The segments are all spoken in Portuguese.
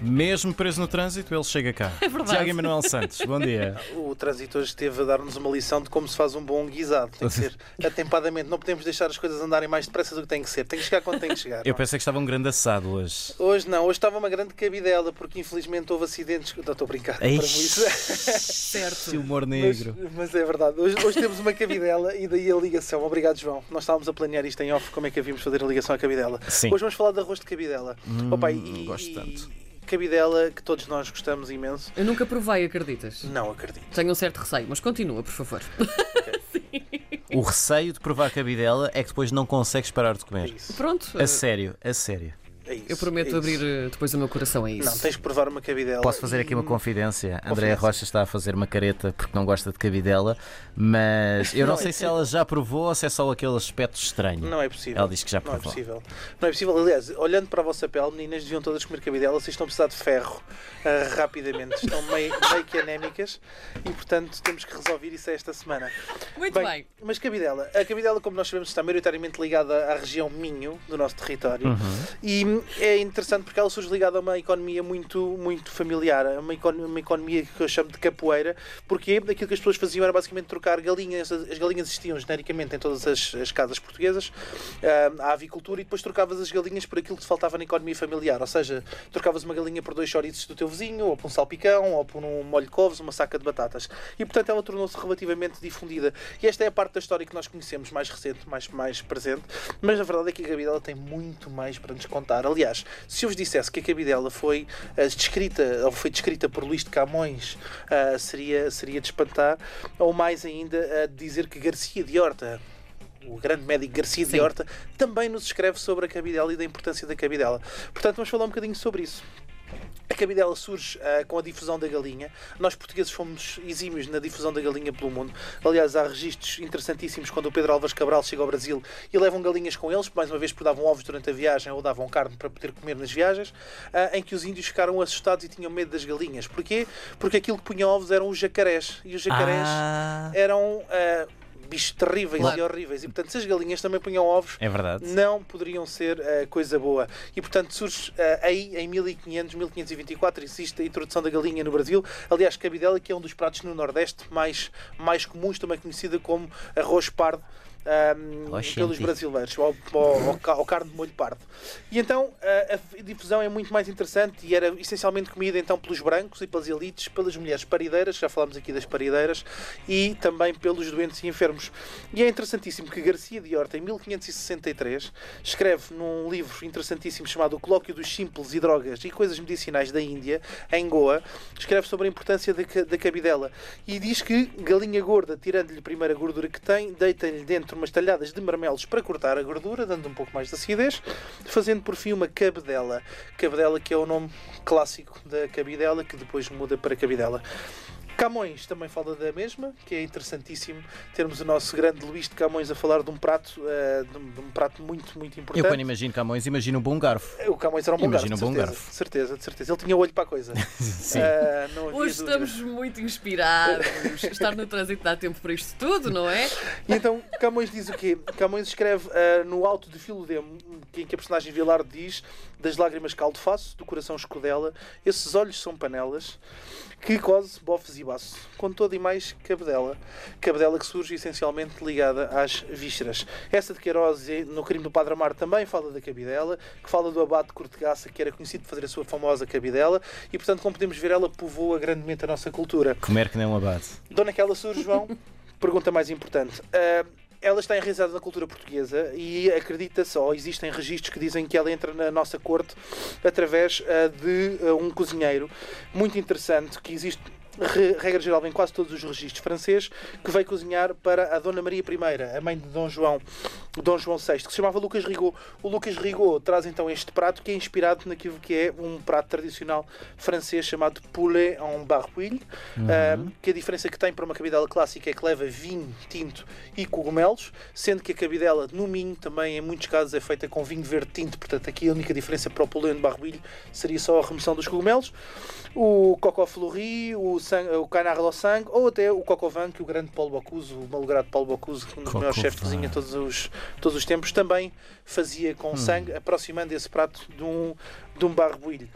Mesmo preso no trânsito, ele chega cá. É verdade. Tiago Emanuel Santos, bom dia. O trânsito hoje esteve a dar-nos uma lição de como se faz um bom guisado. Tem que ser atempadamente. Não podemos deixar as coisas andarem mais depressa do que tem que ser. Tem que chegar quando tem que chegar. Eu não é? pensei que estava um grande assado hoje. Hoje não, hoje estava uma grande cabidela, porque infelizmente houve acidentes. Não, estou a brincar. Isso. Certo. Humor Mas, negro. mas é verdade. Hoje, hoje temos uma cabidela e daí a ligação. Obrigado, João. Nós estávamos a planear isto em off, como é que havíamos fazer a ligação à cabidela. Sim. Hoje vamos falar de arroz de cabidela. Hum, Opa, e, gosto e- tanto. Cabidela que todos nós gostamos imenso. Eu nunca provei, acreditas? Não acredito. Tenho um certo receio, mas continua, por favor. O receio de provar cabidela é que depois não consegues parar de É comer. isso. Pronto, A sério, a sério. É isso. eu prometo é isso. abrir eh, depois o meu coração a isso. Não, tens que provar uma cabidela. Posso fazer aqui uma E- confidência? Andréa Confidência. Rocha está a fazer uma careta porque não gosta de cabidela, mas eu não, Não, sei é- se ela já provou ou se é só aquele aspecto estranho. Não é possível. Ela diz que já Não é provou. possível. Não é possível. Aliás, olhando para a vossa pele, meninas deviam todas comer cabidela. Vocês estão a precisar de ferro ah, rapidamente. Estão meio, meio que anémicas e, portanto, temos que resolver isso esta semana. Muito bem. Mas cabidela. A cabidela, como nós sabemos, está maioritariamente ligada à região Minho do nosso território. Uhum. E é interessante porque ela surge ligada a uma economia muito, muito familiar, uma, economia, uma economia que eu chamo de capoeira, porque aquilo que as pessoas faziam era basicamente trocar galinhas. As as galinhas existiam genericamente em todas as, as casas portuguesas, ah, a avicultura, e depois trocavas as galinhas por aquilo que te faltava na economia familiar. Ou seja, trocavas uma galinha por dois chouriços do teu vizinho, ou por um salpicão, ou por um molho de couves, uma saca de batatas. E portanto ela tornou-se relativamente difundida. E esta é a parte da história que nós conhecemos mais recente, mais, mais presente. Mas a verdade é que a cabidela tem muito mais para nos contar. Aliás, se eu vos dissesse que a cabidela foi ah, descrita, ou foi descrita por Luís de Camões, ah, seria, seria de espantar. Ou mais ainda, de dizer que Garcia de Horta o grande médico Garcia de Sim. Horta, também nos escreve sobre a cabidela e da importância da cabidela. Portanto, vamos falar um bocadinho sobre isso. A cabidela surge ah, com a difusão da galinha. Nós portugueses fomos exímios na difusão da galinha pelo mundo. Aliás, há registros interessantíssimos quando o Pedro Álvares Cabral chega ao Brasil e levam galinhas com eles, mais uma vez porque davam ovos durante a viagem ou davam carne para poder comer nas viagens, ah, em que os índios ficaram assustados e tinham medo das galinhas. Porquê? Porque aquilo que punha ovos eram os jacarés. E os jacarés Ah, eram ah, bichos terríveis Claro. e horríveis. E portanto, se as galinhas também punham ovos, é verdade. não poderiam ser eh, coisa boa. E portanto surge eh, aí em 1500, 1524 existe a introdução da galinha no Brasil. Aliás, cabidela que é um dos pratos no Nordeste mais, mais comuns, também conhecida como arroz pardo. Ahm, Oxente. pelos brasileiros, ou ca- ou carne de molho pardo. E então eh, a difusão é muito mais interessante e era essencialmente comida então pelos brancos e pelas elites, pelas mulheres parideiras, já falámos aqui das parideiras, e também pelos doentes e enfermos. E é interessantíssimo que Garcia de Horta, em 1563, escreve num livro interessantíssimo chamado O Colóquio dos Simples e Drogas e Coisas Medicinais da Índia, em Goa, escreve sobre a importância da, da cabidela e diz que galinha gorda, tirando-lhe primeiro a gordura que tem, deita-lhe dentro umas talhadas de marmelos para cortar a gordura, dando um pouco mais de acidez, fazendo por fim uma cabedela. Cabedela que é o nome clássico da cabidela, que depois muda para cabidela. Camões também fala da mesma, que é interessantíssimo termos o nosso grande Luís de Camões a falar de um prato, eh, de, um, de um prato muito, muito Eu importante. quando imagino Camões, imagino um bom garfo. O Camões era um bom Imagina garfo, um bom certeza, garfo. de certeza, de certeza. Ele tinha olho para a coisa. Sim. Não havia Hoje estamos muito inspirados. Estar no trânsito dá tempo para isto tudo, não é? E então Camões diz o quê? Camões escreve ah, no Alto de Filodemo, que- em que a personagem Vilar diz das lágrimas caldo faço, do coração escudela, esses olhos são panelas, que cose bofes e baço, com toda e mais cabedela. Cabedela que surge essencialmente ligada às vísceras. Essa de Queiroz, no crime do Padre Amar, também fala da cabidela, que fala do abate de Cortegaça, que era conhecido por fazer a sua famosa cabidela, e portanto, como podemos ver, ela povoa grandemente a nossa cultura. Comer que nem um abate. De onde é que ela surge, João? Pergunta mais importante. Ah, ela está enraizada na cultura portuguesa e acredita só, existem registros que dizem que ela entra na nossa corte através ah, de ah, um cozinheiro muito interessante que existe regra geral, em quase todos os registros francês, que veio cozinhar para a Dona Maria I, a mãe de Dom João, Dom João VI, que se chamava Lucas Rigaud. O Lucas Rigaud traz então este prato que é inspirado naquilo que é um prato tradicional francês chamado poulet en barbouille, ah, que a diferença que tem para uma cabidela clássica é que leva vinho tinto e cogumelos, sendo que a cabidela no Minho também em muitos casos é feita com vinho verde tinto, portanto aqui a única diferença para o poulet en barbouille seria só a remoção dos cogumelos. O coco fleury, o sangue, o canard ao sangue, ou até o vin, que o grande Paulo Bocuse, o malogrado Paulo Bocuse, um dos melhores chefes de cozinha todos os, todos os tempos, também fazia com sangue, aproximando esse prato de um, de um barbuilho.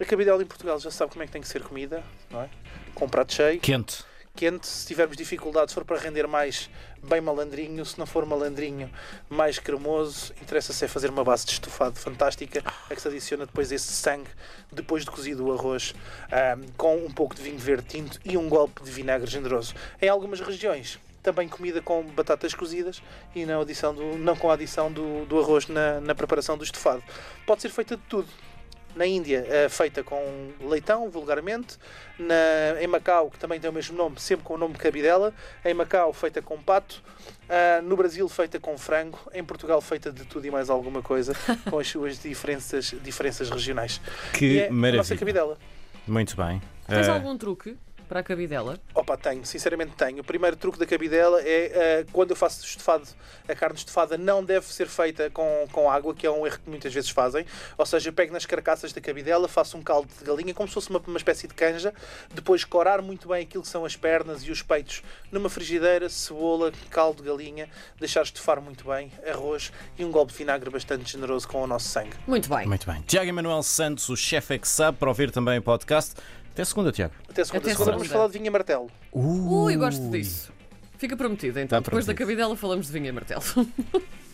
A cabidela em Portugal já sabe como é que tem que ser comida, não é? Com um prato cheio, Quente. Quente, se tivermos dificuldades, se for para render mais, bem malandrinho, se não for malandrinho, mais cremoso, interessa-se é fazer uma base de estofado fantástica, a que se adiciona depois esse sangue, depois de cozido o arroz, ahm, com um pouco de vinho verde tinto e um golpe de vinagre generoso. Em algumas regiões, também comida com batatas cozidas e não, adição do, não com a adição do, do arroz na, na preparação do estofado. Pode ser feita de tudo. Na Índia, é feita com leitão, vulgarmente. Na, em Macau, que também tem o mesmo nome, sempre com o nome de cabidela. Em Macau, feita com pato. Ah, no Brasil, feita com frango. Em Portugal, feita de tudo e mais alguma coisa, com as suas diferenças, diferenças regionais. Que e é a nossa maravilha. cabidela. Muito bem. Tens Eh, algum truque para a cabidela? Opa, tenho, sinceramente tenho. O primeiro truque da cabidela é eh, quando eu faço estofado, a carne estofada não deve ser feita com, com água, que é um erro que muitas vezes fazem. Ou seja, eu pego nas carcaças da cabidela, faço um caldo de galinha, como se fosse uma, uma espécie de canja, depois corar muito bem aquilo que são as pernas e os peitos numa frigideira, cebola, caldo de galinha, deixar estofar muito bem, arroz e um golpe de vinagre bastante generoso com o nosso sangue. Muito bem. Muito bem. Tiago Emanuel Santos, o chefe é que sabe, para ouvir também o podcast. Até segunda, Tiago. Até segunda. Até segunda vamos falar de vinho e martelo. Ui, gosto disso. Fica prometido, então. Tá Depois da cabidela falamos de vinho e martelo.